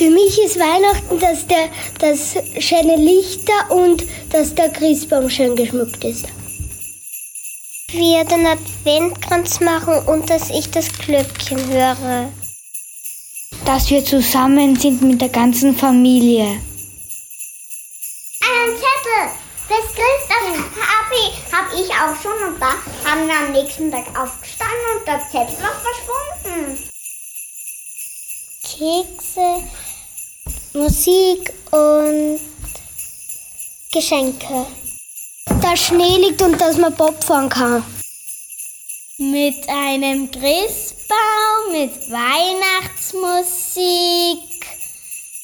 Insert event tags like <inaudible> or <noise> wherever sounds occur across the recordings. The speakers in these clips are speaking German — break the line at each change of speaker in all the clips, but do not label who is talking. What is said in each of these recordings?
Für mich ist Weihnachten, dass, der, dass schöne Lichter und dass der Christbaum schön geschmückt ist.
Wir den Adventkranz machen und dass ich das Glöckchen höre.
Dass wir zusammen sind mit der ganzen Familie.
Einen Zettel bis Christoph habe ich, hab ich auch schon und da haben wir am nächsten Tag aufgestanden und der Zettel war verschwunden.
Kekse, Musik und Geschenke.
Dass Schnee liegt und dass man Bob fahren kann.
Mit einem Christbaum, mit Weihnachtsmusik,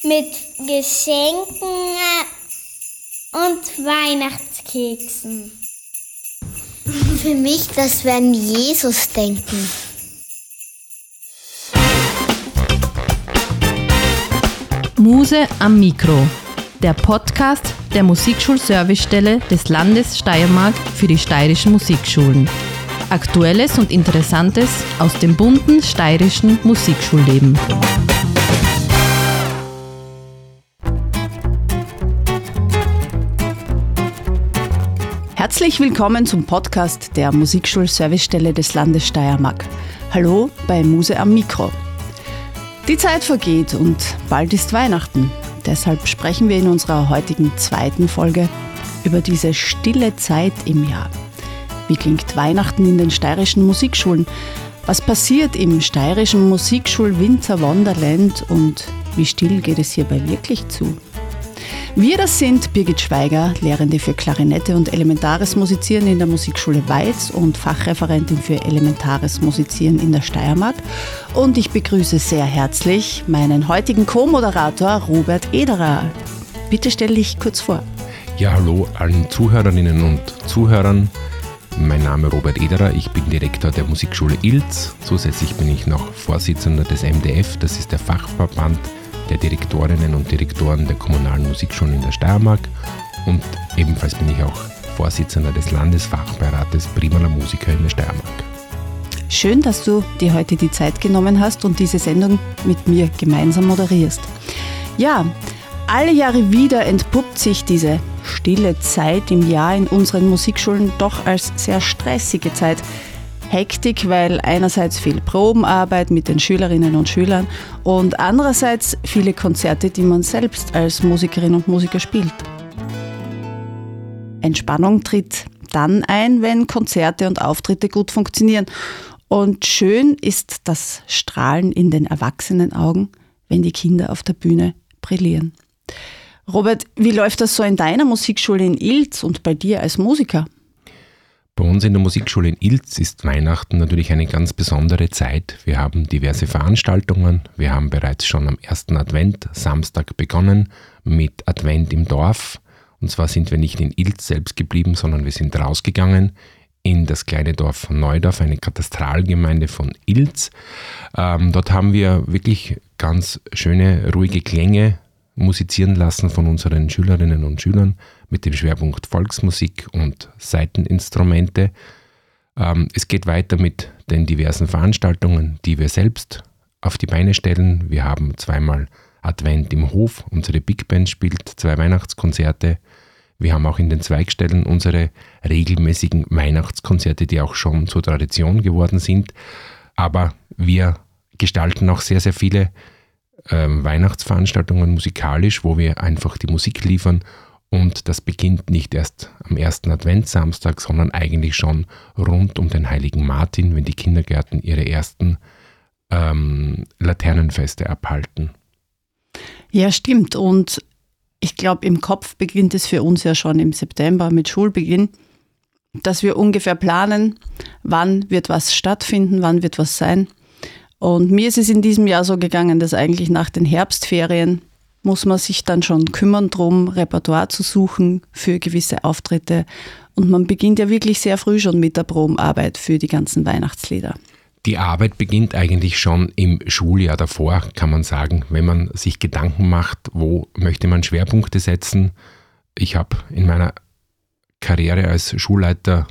mit Geschenken und Weihnachtskeksen.
Für mich, dass wir an Jesus denken.
Muse am Mikro, der Podcast der Musikschulservicestelle des Landes Steiermark für die steirischen Musikschulen. Aktuelles und Interessantes aus dem bunten steirischen Musikschulleben. Herzlich willkommen zum Podcast der Musikschulservicestelle des Landes Steiermark. Hallo bei Muse am Mikro. Die Zeit vergeht und bald ist Weihnachten. Deshalb sprechen wir in unserer heutigen zweiten Folge über diese stille Zeit im Jahr. Wie klingt Weihnachten in den steirischen Musikschulen? Was passiert im steirischen Musikschul Winter Wonderland und wie still geht es hierbei wirklich zu? Wir, das sind Birgit Schweiger, Lehrende für Klarinette und elementares Musizieren in der Musikschule Weiz und Fachreferentin für elementares Musizieren in der Steiermark. Und ich begrüße sehr herzlich meinen heutigen Co-Moderator Robert Ederer. Bitte stell dich kurz vor.
Ja, hallo allen Zuhörerinnen und Zuhörern. Mein Name ist Robert Ederer, ich bin Direktor der Musikschule Ilz. Zusätzlich bin ich noch Vorsitzender des MDF, das ist der Fachverband der Direktorinnen und Direktoren der kommunalen Musikschulen in der Steiermark und ebenfalls bin ich auch Vorsitzender des Landesfachbeirates Primaler Musiker in der Steiermark.
Schön, dass du dir heute die Zeit genommen hast und diese Sendung mit mir gemeinsam moderierst. Ja, alle Jahre wieder entpuppt sich diese stille Zeit im Jahr in unseren Musikschulen doch als sehr stressige Zeit. Hektik, weil einerseits viel Probenarbeit mit den Schülerinnen und Schülern und andererseits viele Konzerte, die man selbst als Musikerin und Musiker spielt. Entspannung tritt dann ein, wenn Konzerte und Auftritte gut funktionieren. Und schön ist das Strahlen in den Erwachsenenaugen, wenn die Kinder auf der Bühne brillieren. Robert, wie läuft das so in deiner Musikschule in Ilz und bei dir als Musiker?
Bei uns in der Musikschule in Ilz ist Weihnachten natürlich eine ganz besondere Zeit. Wir haben diverse Veranstaltungen. Wir haben bereits schon am ersten Advent, Samstag, begonnen mit Advent im Dorf. Und zwar sind wir nicht in Ilz selbst geblieben, sondern wir sind rausgegangen in das kleine Dorf Neudorf, eine Katastralgemeinde von Ilz. Ähm, dort haben wir wirklich ganz schöne, ruhige Klänge musizieren lassen von unseren Schülerinnen und Schülern mit dem Schwerpunkt Volksmusik und Saiteninstrumente. Ähm, es geht weiter mit den diversen Veranstaltungen, die wir selbst auf die Beine stellen. Wir haben zweimal Advent im Hof, unsere Big Band spielt zwei Weihnachtskonzerte. Wir haben auch in den Zweigstellen unsere regelmäßigen Weihnachtskonzerte, die auch schon zur Tradition geworden sind. Aber wir gestalten auch sehr, sehr viele ähm, Weihnachtsveranstaltungen musikalisch, wo wir einfach die Musik liefern und das beginnt nicht erst am ersten Adventssamstag, sondern eigentlich schon rund um den heiligen Martin, wenn die Kindergärten ihre ersten ähm, Laternenfeste abhalten.
Ja, stimmt. Und ich glaube, im Kopf beginnt es für uns ja schon im September mit Schulbeginn, dass wir ungefähr planen, wann wird was stattfinden, wann wird was sein. Und mir ist es in diesem Jahr so gegangen, dass eigentlich nach den Herbstferien muss man sich dann schon kümmern drum, Repertoire zu suchen für gewisse Auftritte. Und man beginnt ja wirklich sehr früh schon mit der Probenarbeit für die ganzen Weihnachtslieder.
Die Arbeit beginnt eigentlich schon im Schuljahr davor, kann man sagen, wenn man sich Gedanken macht, wo möchte man Schwerpunkte setzen. Ich habe in meiner Karriere als Schulleiter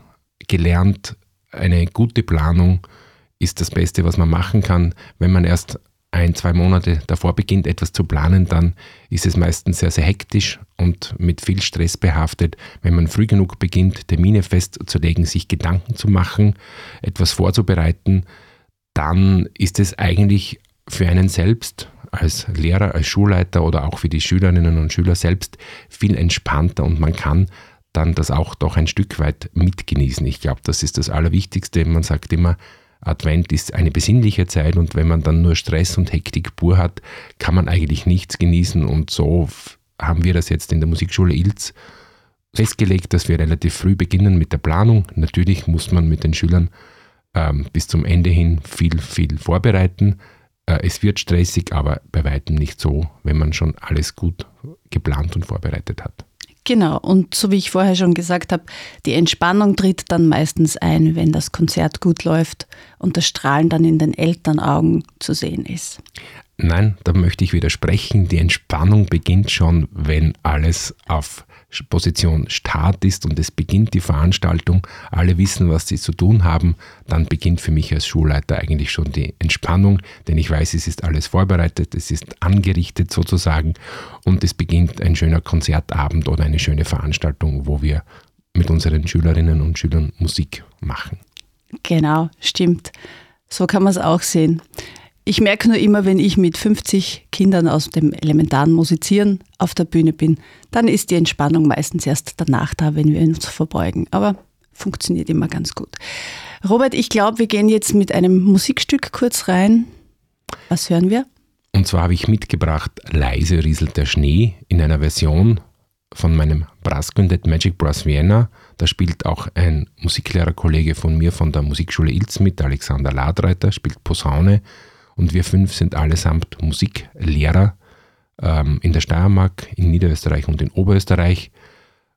gelernt, eine gute Planung ist das Beste, was man machen kann. Wenn man erst ein, zwei Monate davor beginnt, etwas zu planen, dann ist es meistens sehr, sehr hektisch und mit viel Stress behaftet. Wenn man früh genug beginnt, Termine festzulegen, sich Gedanken zu machen, etwas vorzubereiten, dann ist es eigentlich für einen selbst als Lehrer, als Schulleiter oder auch für die Schülerinnen und Schüler selbst viel entspannter und man kann dann das auch doch ein Stück weit mitgenießen. Ich glaube, das ist das Allerwichtigste. Man sagt immer, Advent ist eine besinnliche Zeit und wenn man dann nur Stress und Hektik pur hat, kann man eigentlich nichts genießen und so haben wir das jetzt in der Musikschule Ilz festgelegt, dass wir relativ früh beginnen mit der Planung. Natürlich muss man mit den Schülern ähm, bis zum Ende hin viel, viel vorbereiten. Äh, es wird stressig, aber bei weitem nicht so, wenn man schon alles gut geplant und vorbereitet hat.
Genau, und so wie ich vorher schon gesagt habe, die Entspannung tritt dann meistens ein, wenn das Konzert gut läuft und das Strahlen dann in den Elternaugen zu sehen ist.
Nein, da möchte ich widersprechen. Die Entspannung beginnt schon, wenn alles auf Position Start ist und es beginnt die Veranstaltung, alle wissen, was sie zu tun haben, dann beginnt für mich als Schulleiter eigentlich schon die Entspannung, denn ich weiß, es ist alles vorbereitet, es ist angerichtet sozusagen und es beginnt ein schöner Konzertabend oder eine schöne Veranstaltung, wo wir mit unseren Schülerinnen und Schülern Musik machen.
Genau, stimmt. So kann man es auch sehen. Ich merke nur immer, wenn ich mit 50 Kindern aus dem elementaren Musizieren auf der Bühne bin, dann ist die Entspannung meistens erst danach da, wenn wir uns verbeugen. Aber funktioniert immer ganz gut. Robert, ich glaube, wir gehen jetzt mit einem Musikstück kurz rein. Was hören wir?
Und zwar habe ich mitgebracht Leise rieselt der Schnee in einer Version von meinem Brass Quintet Magic Brass Vienna. Da spielt auch ein Musiklehrerkollege von mir von der Musikschule Ilz mit, Alexander Ladreiter, spielt Posaune und wir fünf sind allesamt Musiklehrer ähm, in der Steiermark, in Niederösterreich und in Oberösterreich.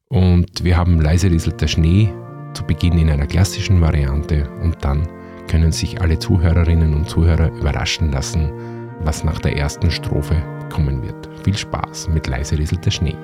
Und wir haben leise rieselt der Schnee zu Beginn in einer klassischen Variante und dann können sich alle Zuhörerinnen und Zuhörer überraschen lassen, was nach der ersten Strophe kommen wird. Viel Spaß mit leise rieselt der Schnee.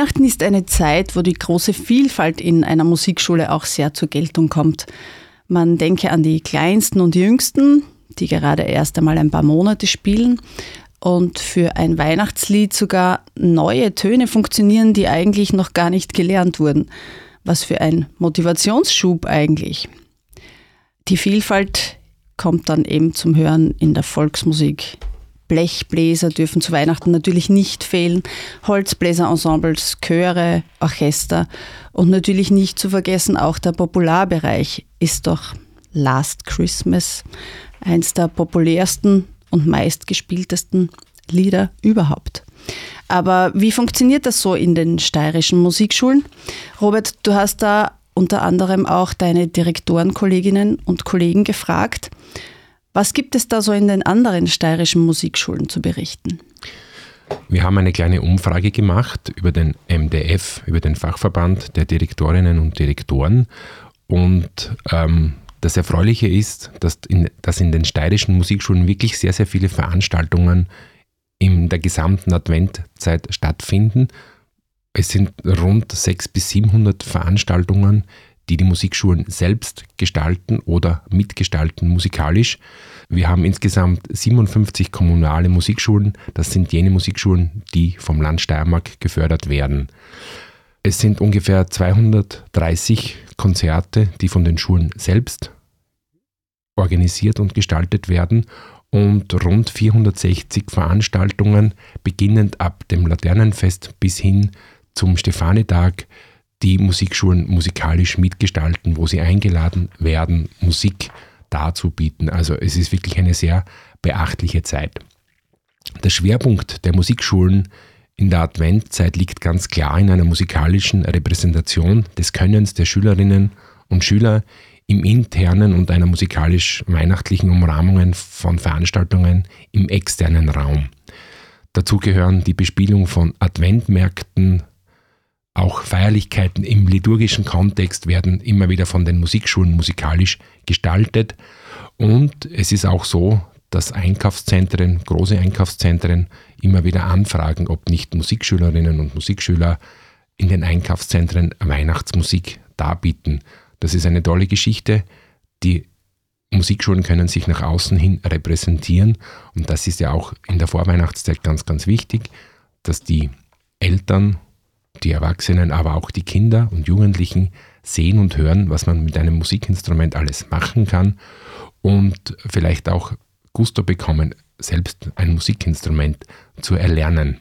Weihnachten ist eine Zeit, wo die große Vielfalt in einer Musikschule auch sehr zur Geltung kommt. Man denke an die Kleinsten und Jüngsten, die gerade erst einmal ein paar Monate spielen und für ein Weihnachtslied sogar neue Töne funktionieren, die eigentlich noch gar nicht gelernt wurden. Was für ein Motivationsschub eigentlich. Die Vielfalt kommt dann eben zum Hören in der Volksmusik. Blechbläser dürfen zu Weihnachten natürlich nicht fehlen, Holzbläserensembles, Chöre, Orchester und natürlich nicht zu vergessen auch der Popularbereich ist doch Last Christmas eins der populärsten und meistgespieltesten Lieder überhaupt. Aber wie funktioniert das so in den steirischen Musikschulen? Robert, du hast da unter anderem auch deine Direktorenkolleginnen und Kollegen gefragt. Was gibt es da so in den anderen steirischen Musikschulen zu berichten?
Wir haben eine kleine Umfrage gemacht über den MDF, über den Fachverband der Direktorinnen und Direktoren. Und ähm, das Erfreuliche ist, dass in, dass in den steirischen Musikschulen wirklich sehr, sehr viele Veranstaltungen in der gesamten Adventzeit stattfinden. Es sind rund 600 bis 700 Veranstaltungen, die die Musikschulen selbst gestalten oder mitgestalten musikalisch. Wir haben insgesamt 57 kommunale Musikschulen. Das sind jene Musikschulen, die vom Land Steiermark gefördert werden. Es sind ungefähr 230 Konzerte, die von den Schulen selbst organisiert und gestaltet werden und rund 460 Veranstaltungen, beginnend ab dem Laternenfest bis hin zum Stefanitag, die Musikschulen musikalisch mitgestalten, wo sie eingeladen werden, Musik darzubieten. Also es ist wirklich eine sehr beachtliche Zeit. Der Schwerpunkt der Musikschulen in der Adventzeit liegt ganz klar in einer musikalischen Repräsentation des Könnens der Schülerinnen und Schüler im internen und einer musikalisch-weihnachtlichen Umrahmungen von Veranstaltungen im externen Raum. Dazu gehören die Bespielung von Adventmärkten, auch Feierlichkeiten im liturgischen Kontext werden immer wieder von den Musikschulen musikalisch gestaltet. Und es ist auch so, dass Einkaufszentren, große Einkaufszentren immer wieder anfragen, ob nicht Musikschülerinnen und Musikschüler in den Einkaufszentren Weihnachtsmusik darbieten. Das ist eine tolle Geschichte. Die Musikschulen können sich nach außen hin repräsentieren und das ist ja auch in der Vorweihnachtszeit ganz, ganz wichtig, dass die Eltern, die Erwachsenen, aber auch die Kinder und Jugendlichen sehen und hören, was man mit einem Musikinstrument alles machen kann und vielleicht auch Gusto bekommen, selbst ein Musikinstrument zu erlernen.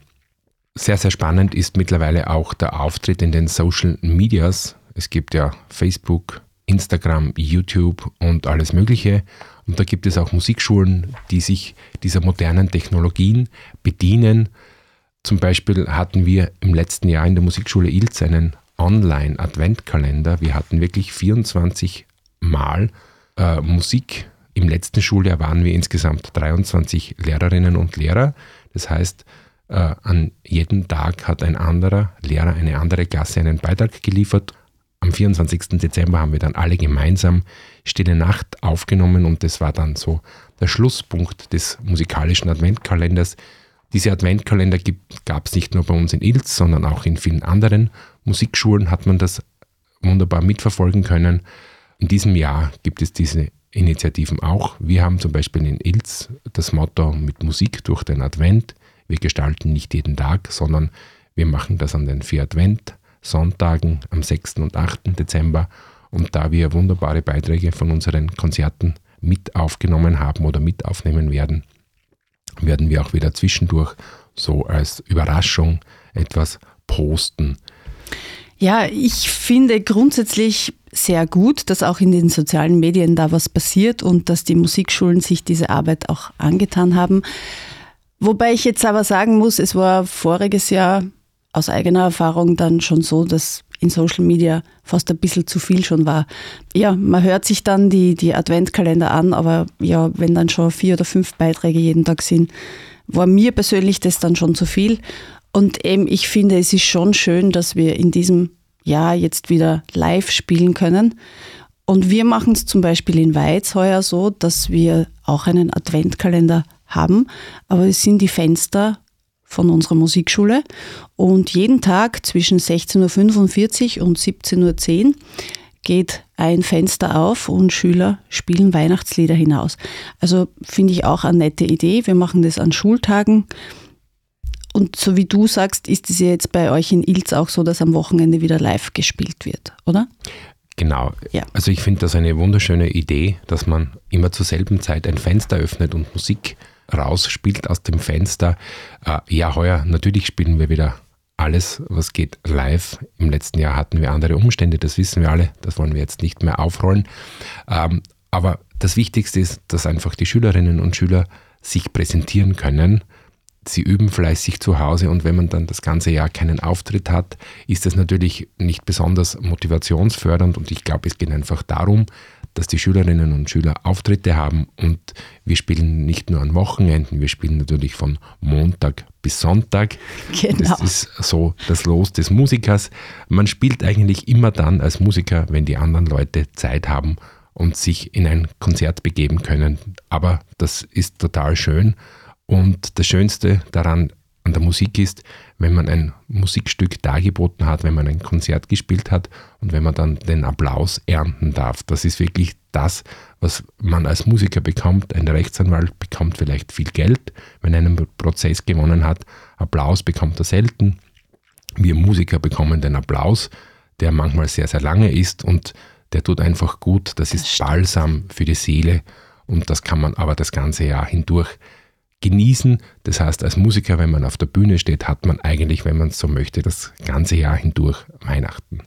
Sehr, sehr spannend ist mittlerweile auch der Auftritt in den Social Medias es gibt ja Facebook, Instagram, YouTube und alles Mögliche. Und da gibt es auch Musikschulen, die sich dieser modernen Technologien bedienen. Zum Beispiel hatten wir im letzten Jahr in der Musikschule Ilz einen Online-Adventkalender. Wir hatten wirklich 24 Mal äh, Musik. Im letzten Schuljahr waren wir insgesamt 23 Lehrerinnen und Lehrer. Das heißt, äh, an jedem Tag hat ein anderer Lehrer, eine andere Klasse einen Beitrag geliefert am 24. Dezember haben wir dann alle gemeinsam Stille Nacht aufgenommen und das war dann so der Schlusspunkt des musikalischen Adventkalenders. Diese Adventkalender gab es nicht nur bei uns in Ilz, sondern auch in vielen anderen Musikschulen hat man das wunderbar mitverfolgen können. In diesem Jahr gibt es diese Initiativen auch. Wir haben zum Beispiel in Ilz das Motto mit Musik durch den Advent. Wir gestalten nicht jeden Tag, sondern wir machen das an den vier Advent Sonntagen am 6. und 8. Dezember. Und da wir wunderbare Beiträge von unseren Konzerten mit aufgenommen haben oder mit aufnehmen werden, werden wir auch wieder zwischendurch so als Überraschung etwas posten.
Ja, ich finde grundsätzlich sehr gut, dass auch in den sozialen Medien da was passiert und dass die Musikschulen sich diese Arbeit auch angetan haben. Wobei ich jetzt aber sagen muss, es war voriges Jahr aus eigener Erfahrung dann schon so, dass in Social Media fast ein bisschen zu viel schon war. Ja, man hört sich dann die, die Adventkalender an, aber ja, wenn dann schon vier oder fünf Beiträge jeden Tag sind, war mir persönlich das dann schon zu viel. Und eben, ich finde, es ist schon schön, dass wir in diesem Jahr jetzt wieder live spielen können. Und wir machen es zum Beispiel in Weiz heuer so, dass wir auch einen Adventkalender haben, aber es sind die Fenster von unserer Musikschule. Und jeden Tag zwischen 16.45 Uhr und 17.10 Uhr geht ein Fenster auf und Schüler spielen Weihnachtslieder hinaus. Also finde ich auch eine nette Idee. Wir machen das an Schultagen. Und so wie du sagst, ist es ja jetzt bei euch in Ilz auch so, dass am Wochenende wieder live gespielt wird, oder?
Genau. Ja. Also ich finde das eine wunderschöne Idee, dass man immer zur selben Zeit ein Fenster öffnet und Musik rausspielt aus dem Fenster. Äh, ja, heuer natürlich spielen wir wieder alles, was geht, live. Im letzten Jahr hatten wir andere Umstände, das wissen wir alle, das wollen wir jetzt nicht mehr aufrollen. Ähm, aber das Wichtigste ist, dass einfach die Schülerinnen und Schüler sich präsentieren können. Sie üben fleißig zu Hause und wenn man dann das ganze Jahr keinen Auftritt hat, ist das natürlich nicht besonders motivationsfördernd und ich glaube, es geht einfach darum, dass die Schülerinnen und Schüler Auftritte haben und wir spielen nicht nur an Wochenenden, wir spielen natürlich von Montag bis Sonntag. Genau. Das ist so das Los des Musikers. Man spielt eigentlich immer dann als Musiker, wenn die anderen Leute Zeit haben und sich in ein Konzert begeben können. Aber das ist total schön und das Schönste daran an der Musik ist, wenn man ein Musikstück dargeboten hat, wenn man ein Konzert gespielt hat und wenn man dann den Applaus ernten darf. Das ist wirklich das, was man als Musiker bekommt. Ein Rechtsanwalt bekommt vielleicht viel Geld, wenn er einen Prozess gewonnen hat. Applaus bekommt er selten. Wir Musiker bekommen den Applaus, der manchmal sehr, sehr lange ist und der tut einfach gut. Das ist Balsam für die Seele und das kann man aber das ganze Jahr hindurch genießen. Das heißt, als Musiker, wenn man auf der Bühne steht, hat man eigentlich, wenn man es so möchte, das ganze Jahr hindurch Weihnachten.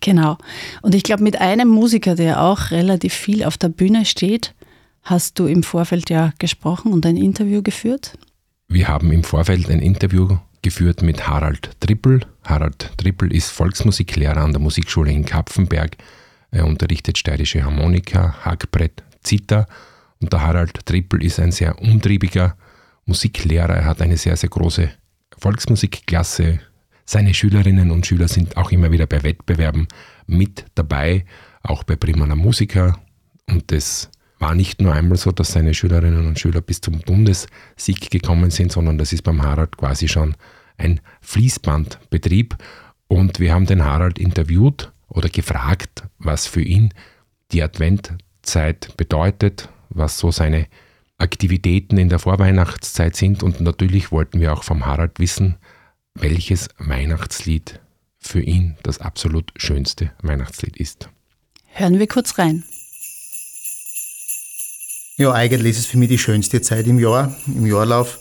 Genau. Und ich glaube, mit einem Musiker, der auch relativ viel auf der Bühne steht, hast du im Vorfeld ja gesprochen und ein Interview geführt.
Wir haben im Vorfeld ein Interview geführt mit Harald Trippel. Harald Trippel ist Volksmusiklehrer an der Musikschule in Kapfenberg. Er unterrichtet steirische Harmonika, Hackbrett, Zither. Und der Harald Trippel ist ein sehr umtriebiger Musiklehrer. Er hat eine sehr, sehr große Volksmusikklasse. Seine Schülerinnen und Schüler sind auch immer wieder bei Wettbewerben mit dabei, auch bei Primana Musica. Und das war nicht nur einmal so, dass seine Schülerinnen und Schüler bis zum Bundessieg gekommen sind, sondern das ist beim Harald quasi schon ein Fließbandbetrieb. Und wir haben den Harald interviewt oder gefragt, was für ihn die Adventzeit bedeutet, was so seine Aktivitäten in der Vorweihnachtszeit sind. Und natürlich wollten wir auch vom Harald wissen, welches Weihnachtslied für ihn das absolut schönste Weihnachtslied ist.
Hören wir kurz rein.
Ja, eigentlich ist es für mich die schönste Zeit im Jahr, im Jahrlauf.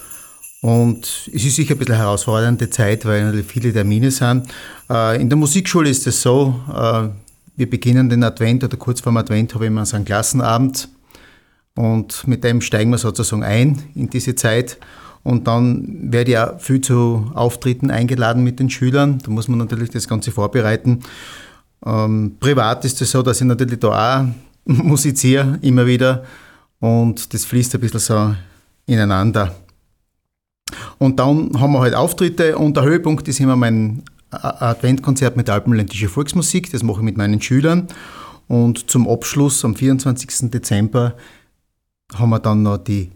Und es ist sicher ein bisschen herausfordernde Zeit, weil viele Termine sind. Äh, in der Musikschule ist es so, äh, wir beginnen den Advent oder kurz vor dem Advent habe ich immer so einen Klassenabend und mit dem steigen wir sozusagen ein in diese Zeit. Und dann werde ich auch viel zu Auftritten eingeladen mit den Schülern. Da muss man natürlich das Ganze vorbereiten. Ähm, privat ist es so, dass ich natürlich da auch <laughs> musiziere, immer wieder. Und das fließt ein bisschen so ineinander. Und dann haben wir halt Auftritte und der Höhepunkt ist immer mein Adventkonzert mit alpenländischer Volksmusik. Das mache ich mit meinen Schülern. Und zum Abschluss am 24. Dezember haben wir dann noch die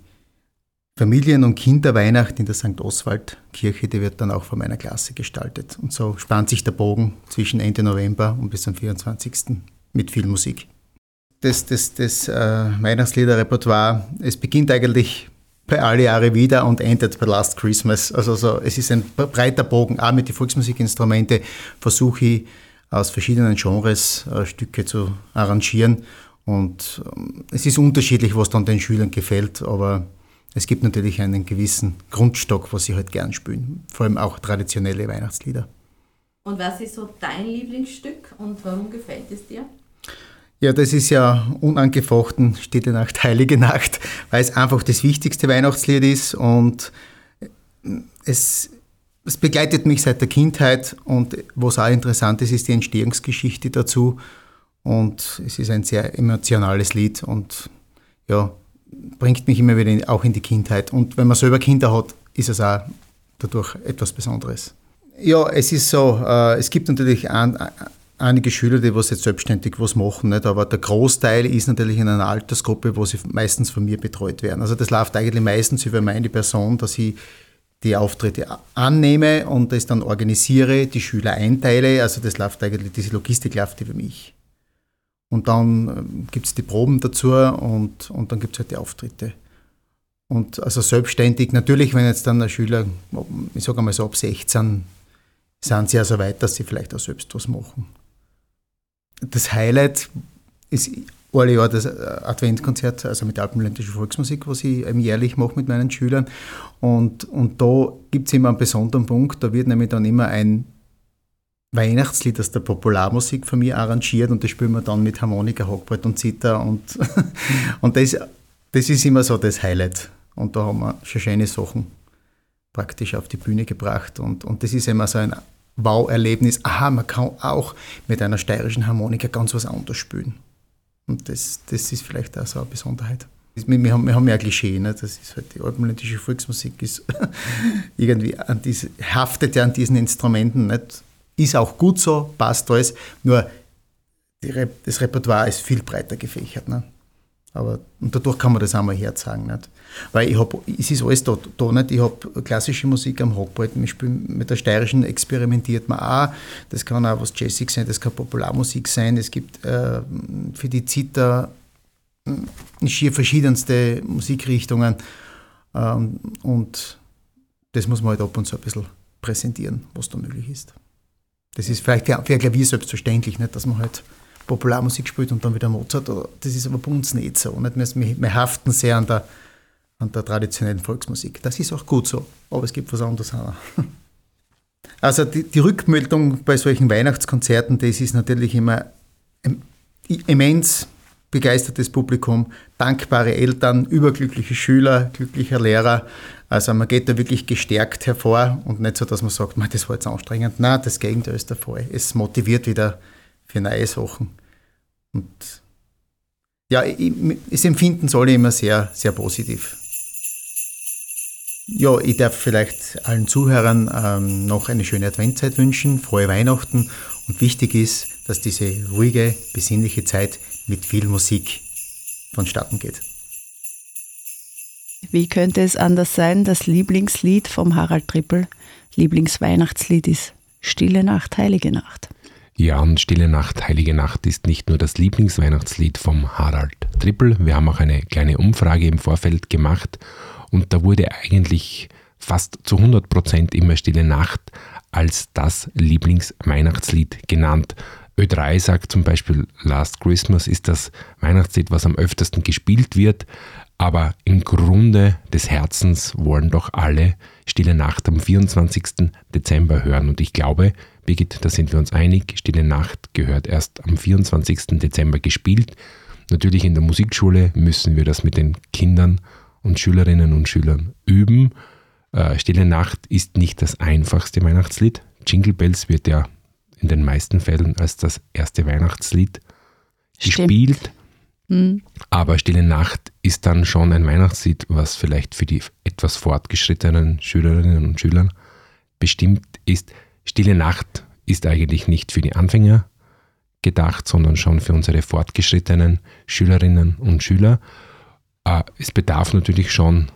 Familien- und Kinderweihnacht in der St. Oswald-Kirche, die wird dann auch von meiner Klasse gestaltet. Und so spannt sich der Bogen zwischen Ende November und bis zum 24. mit viel Musik. Das, das, das äh, Weihnachtsliederrepertoire, es beginnt eigentlich bei alle Jahre wieder und endet bei Last Christmas. Also so, es ist ein breiter Bogen, auch mit den Volksmusikinstrumente versuche ich aus verschiedenen Genres äh, Stücke zu arrangieren und ähm, es ist unterschiedlich, was dann den Schülern gefällt, aber es gibt natürlich einen gewissen Grundstock, was sie halt gern spielen. Vor allem auch traditionelle Weihnachtslieder.
Und was ist so dein Lieblingsstück und warum gefällt es dir?
Ja, das ist ja unangefochten Stille Nacht, Heilige Nacht, weil es einfach das wichtigste Weihnachtslied ist und es, es begleitet mich seit der Kindheit und was auch interessant ist, ist die Entstehungsgeschichte dazu. Und es ist ein sehr emotionales Lied und ja, bringt mich immer wieder auch in die Kindheit. Und wenn man selber Kinder hat, ist es auch dadurch etwas Besonderes. Ja, es ist so, äh, es gibt natürlich ein, einige Schüler, die was jetzt selbstständig was machen, nicht? aber der Großteil ist natürlich in einer Altersgruppe, wo sie meistens von mir betreut werden. Also das läuft eigentlich meistens über meine Person, dass ich die Auftritte annehme und das dann organisiere, die Schüler einteile. Also das läuft eigentlich, diese Logistik läuft über mich. Und dann ähm, gibt es die Proben dazu und, und dann gibt es halt die Auftritte. Und also selbstständig, natürlich, wenn jetzt dann ein Schüler, ich sage mal so ab 16, sind sie ja so weit, dass sie vielleicht auch selbst was machen. Das Highlight ist alle Jahr das äh, Adventkonzert, also mit alpenländischer Volksmusik, was ich jährlich mache mit meinen Schülern. Und, und da gibt es immer einen besonderen Punkt, da wird nämlich dann immer ein Weihnachtslied aus der Popularmusik von mir arrangiert und das spielen wir dann mit Harmonika, Hockbrett und Zither und, <laughs> und das, das ist immer so das Highlight. Und da haben wir schon schöne Sachen praktisch auf die Bühne gebracht und, und das ist immer so ein Wow-Erlebnis. Aha, man kann auch mit einer steirischen Harmonika ganz was anderes spielen. Und das, das ist vielleicht auch so eine Besonderheit. Wir haben, wir haben ja ein Klischee, ne? das ist halt die alpenländische Volksmusik ist <laughs> irgendwie an diese, haftet ja an diesen Instrumenten nicht ist auch gut so, passt alles. Nur Re das Repertoire ist viel breiter gefächert. Ne? Aber und dadurch kann man das einmal herzeigen. Nicht? Weil ich habe, es ist alles da, da nicht. Ich habe klassische Musik am Hochbrett, wir spielen mit der steirischen experimentiert man auch. Das kann auch was Jazzig sein, das kann Popularmusik sein. Es gibt äh, für die Zither äh, schier verschiedenste Musikrichtungen. Ähm, und das muss man halt ab und zu ein bisschen präsentieren, was da möglich ist. Das ist vielleicht für, für ein Klavier selbstverständlich, nicht, dass man halt Popularmusik spielt und dann wieder Mozart. Das ist aber bei uns nicht so. Nicht? Wir, wir haften sehr an der, an der traditionellen Volksmusik. Das ist auch gut so, aber es gibt was anderes auch. <laughs> Also die, die Rückmeldung bei solchen Weihnachtskonzerten, das ist natürlich immer immens begeistertes Publikum, dankbare Eltern, überglückliche Schüler, glücklicher Lehrer. Also man geht da wirklich gestärkt hervor und nicht so, dass man sagt, das war jetzt anstrengend. Nein, das Gegenteil ist der Fall. Es motiviert wieder für neue Sachen. Und ja, es empfinden alle immer sehr, sehr positiv. Ja, ich darf vielleicht allen Zuhörern ähm, noch eine schöne Adventzeit wünschen, frohe Weihnachten und wichtig ist, dass diese ruhige, besinnliche Zeit mit viel Musik vonstatten geht.
Wie könnte es anders sein? Das Lieblingslied vom Harald Trippel, Lieblingsweihnachtslied ist Stille Nacht, Heilige Nacht.
Ja, und Stille Nacht, Heilige Nacht ist nicht nur das Lieblingsweihnachtslied vom Harald Trippel. Wir haben auch eine kleine Umfrage im Vorfeld gemacht und da wurde eigentlich fast zu 100 Prozent immer Stille Nacht als das Lieblingsweihnachtslied genannt. Ö3 sagt zum Beispiel, Last Christmas ist das Weihnachtslied, was am öftesten gespielt wird, aber im Grunde des Herzens wollen doch alle Stille Nacht am 24. Dezember hören. Und ich glaube, Birgit, da sind wir uns einig, Stille Nacht gehört erst am 24. Dezember gespielt. Natürlich in der Musikschule müssen wir das mit den Kindern und Schülerinnen und Schülern üben. Äh, Stille Nacht ist nicht das einfachste Weihnachtslied. Jingle Bells wird ja in den meisten Fällen als das erste Weihnachtslied Stimmt. gespielt. Mhm. Aber Stille Nacht ist dann schon ein Weihnachtslied, was vielleicht für die etwas fortgeschrittenen Schülerinnen und Schüler bestimmt ist. Stille Nacht ist eigentlich nicht für die Anfänger gedacht, sondern schon für unsere fortgeschrittenen Schülerinnen und Schüler. Äh, es bedarf natürlich schon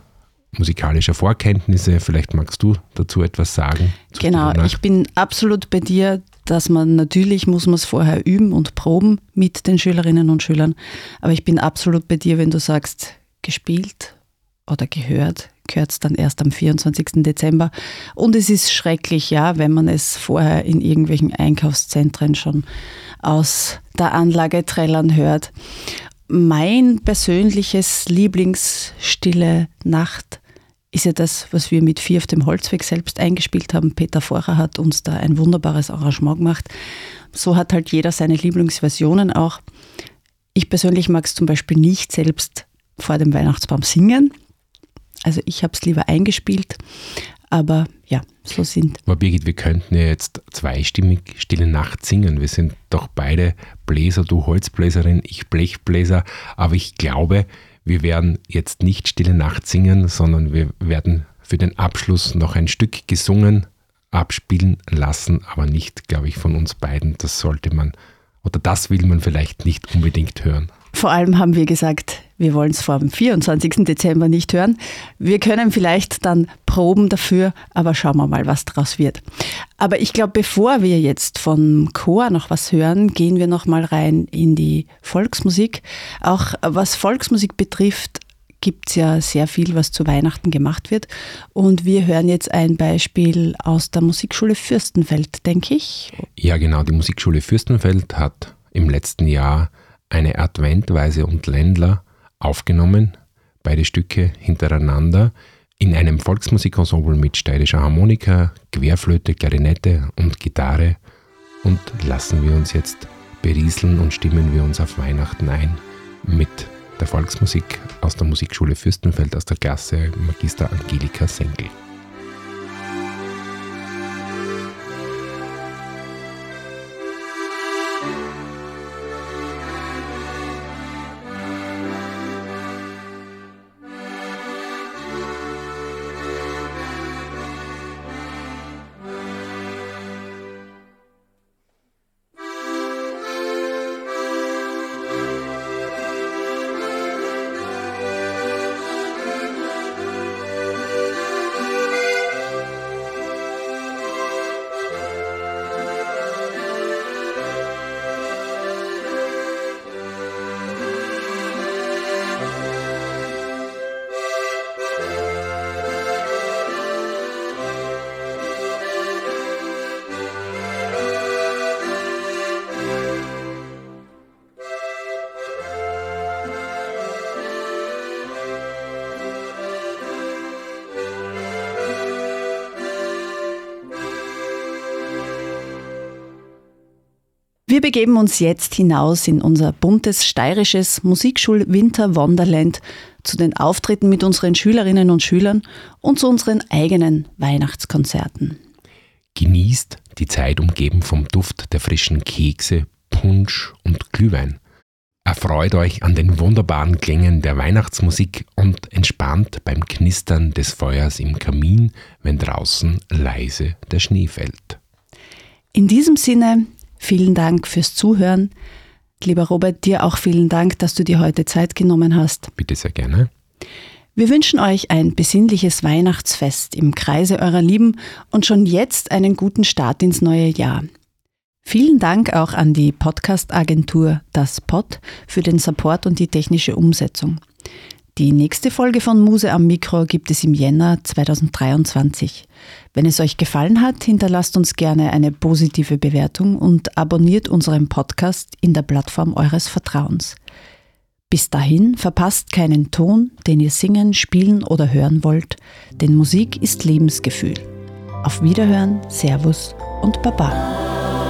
musikalischer Vorkenntnisse. Vielleicht magst du dazu etwas sagen.
Genau, ich bin absolut bei dir, dass man natürlich muss man es vorher üben und proben mit den Schülerinnen und Schülern. Aber ich bin absolut bei dir, wenn du sagst, gespielt oder gehört, gehört es dann erst am 24. Dezember. Und es ist schrecklich, ja, wenn man es vorher in irgendwelchen Einkaufszentren schon aus der Anlage trällern hört. Mein persönliches Lieblingsstille Nacht ist ja das, was wir mit Vier auf dem Holzweg selbst eingespielt haben. Peter Vorher hat uns da ein wunderbares Arrangement gemacht. So hat halt jeder seine Lieblingsversionen auch. Ich persönlich mag es zum Beispiel nicht selbst vor dem Weihnachtsbaum singen. Also ich habe es lieber eingespielt. Aber ja, so sind.
Aber Birgit, wir könnten ja jetzt zweistimmig Stille Nacht singen. Wir sind doch beide Bläser, du Holzbläserin, ich Blechbläser. Aber ich glaube, wir werden jetzt nicht Stille Nacht singen, sondern wir werden für den Abschluss noch ein Stück gesungen abspielen lassen, aber nicht, glaube ich, von uns beiden. Das sollte man oder das will man vielleicht nicht unbedingt hören.
Vor allem haben wir gesagt, wir wollen es vor dem 24. Dezember nicht hören. Wir können vielleicht dann proben dafür, aber schauen wir mal, was daraus wird. Aber ich glaube, bevor wir jetzt vom Chor noch was hören, gehen wir noch mal rein in die Volksmusik. Auch was Volksmusik betrifft, gibt es ja sehr viel, was zu Weihnachten gemacht wird. Und wir hören jetzt ein Beispiel aus der Musikschule Fürstenfeld, denke ich.
Ja, genau. Die Musikschule Fürstenfeld hat im letzten Jahr eine Adventweise und Ländler aufgenommen, beide Stücke hintereinander, in einem Volksmusikensemble mit steirischer Harmonika, Querflöte, Klarinette und Gitarre. Und lassen wir uns jetzt berieseln und stimmen wir uns auf Weihnachten ein mit der Volksmusik aus der Musikschule Fürstenfeld aus der Klasse Magister Angelika Senkel.
Wir begeben uns jetzt hinaus in unser buntes steirisches Musikschul-Winter-Wonderland zu den Auftritten mit unseren Schülerinnen und Schülern und zu unseren eigenen Weihnachtskonzerten.
Genießt die Zeit umgeben vom Duft der frischen Kekse, Punsch und Glühwein. Erfreut euch an den wunderbaren Klängen der Weihnachtsmusik und entspannt beim Knistern des Feuers im Kamin, wenn draußen leise der Schnee fällt.
In diesem Sinne, vielen Dank fürs Zuhören. Lieber Robert, dir auch vielen Dank, dass du dir heute Zeit genommen hast.
Bitte sehr gerne.
Wir wünschen euch ein besinnliches Weihnachtsfest im Kreise eurer Lieben und schon jetzt einen guten Start ins neue Jahr. Vielen Dank auch an die Podcast-Agentur Das Pod für den Support und die technische Umsetzung. Die nächste Folge von Muse am Mikro gibt es im Jänner 2023. Wenn es euch gefallen hat, hinterlasst uns gerne eine positive Bewertung und abonniert unseren Podcast in der Plattform eures Vertrauens. Bis dahin verpasst keinen Ton, den ihr singen, spielen oder hören wollt, denn Musik ist Lebensgefühl. Auf Wiederhören, Servus und Baba.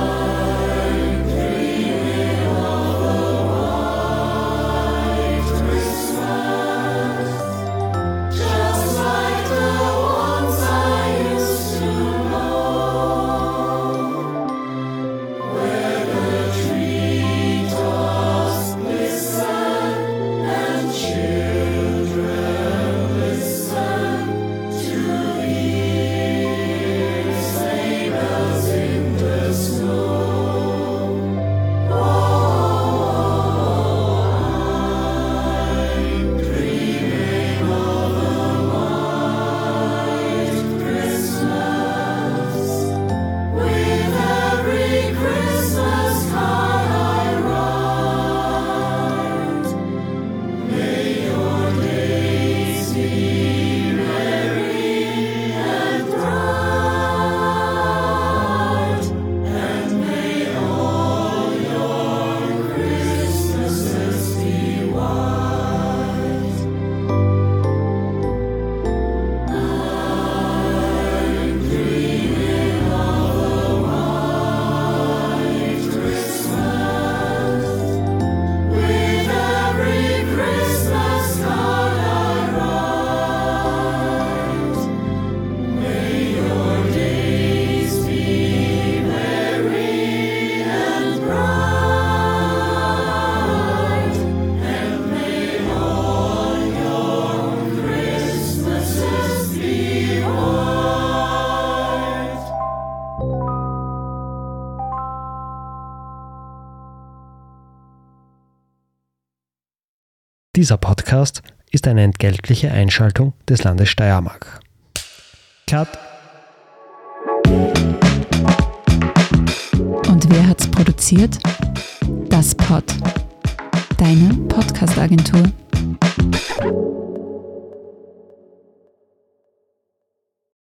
Podcast ist eine entgeltliche Einschaltung des Landes Steiermark. Cut.
Und wer hat's produziert? Das Pod. Deine Podcast-Agentur.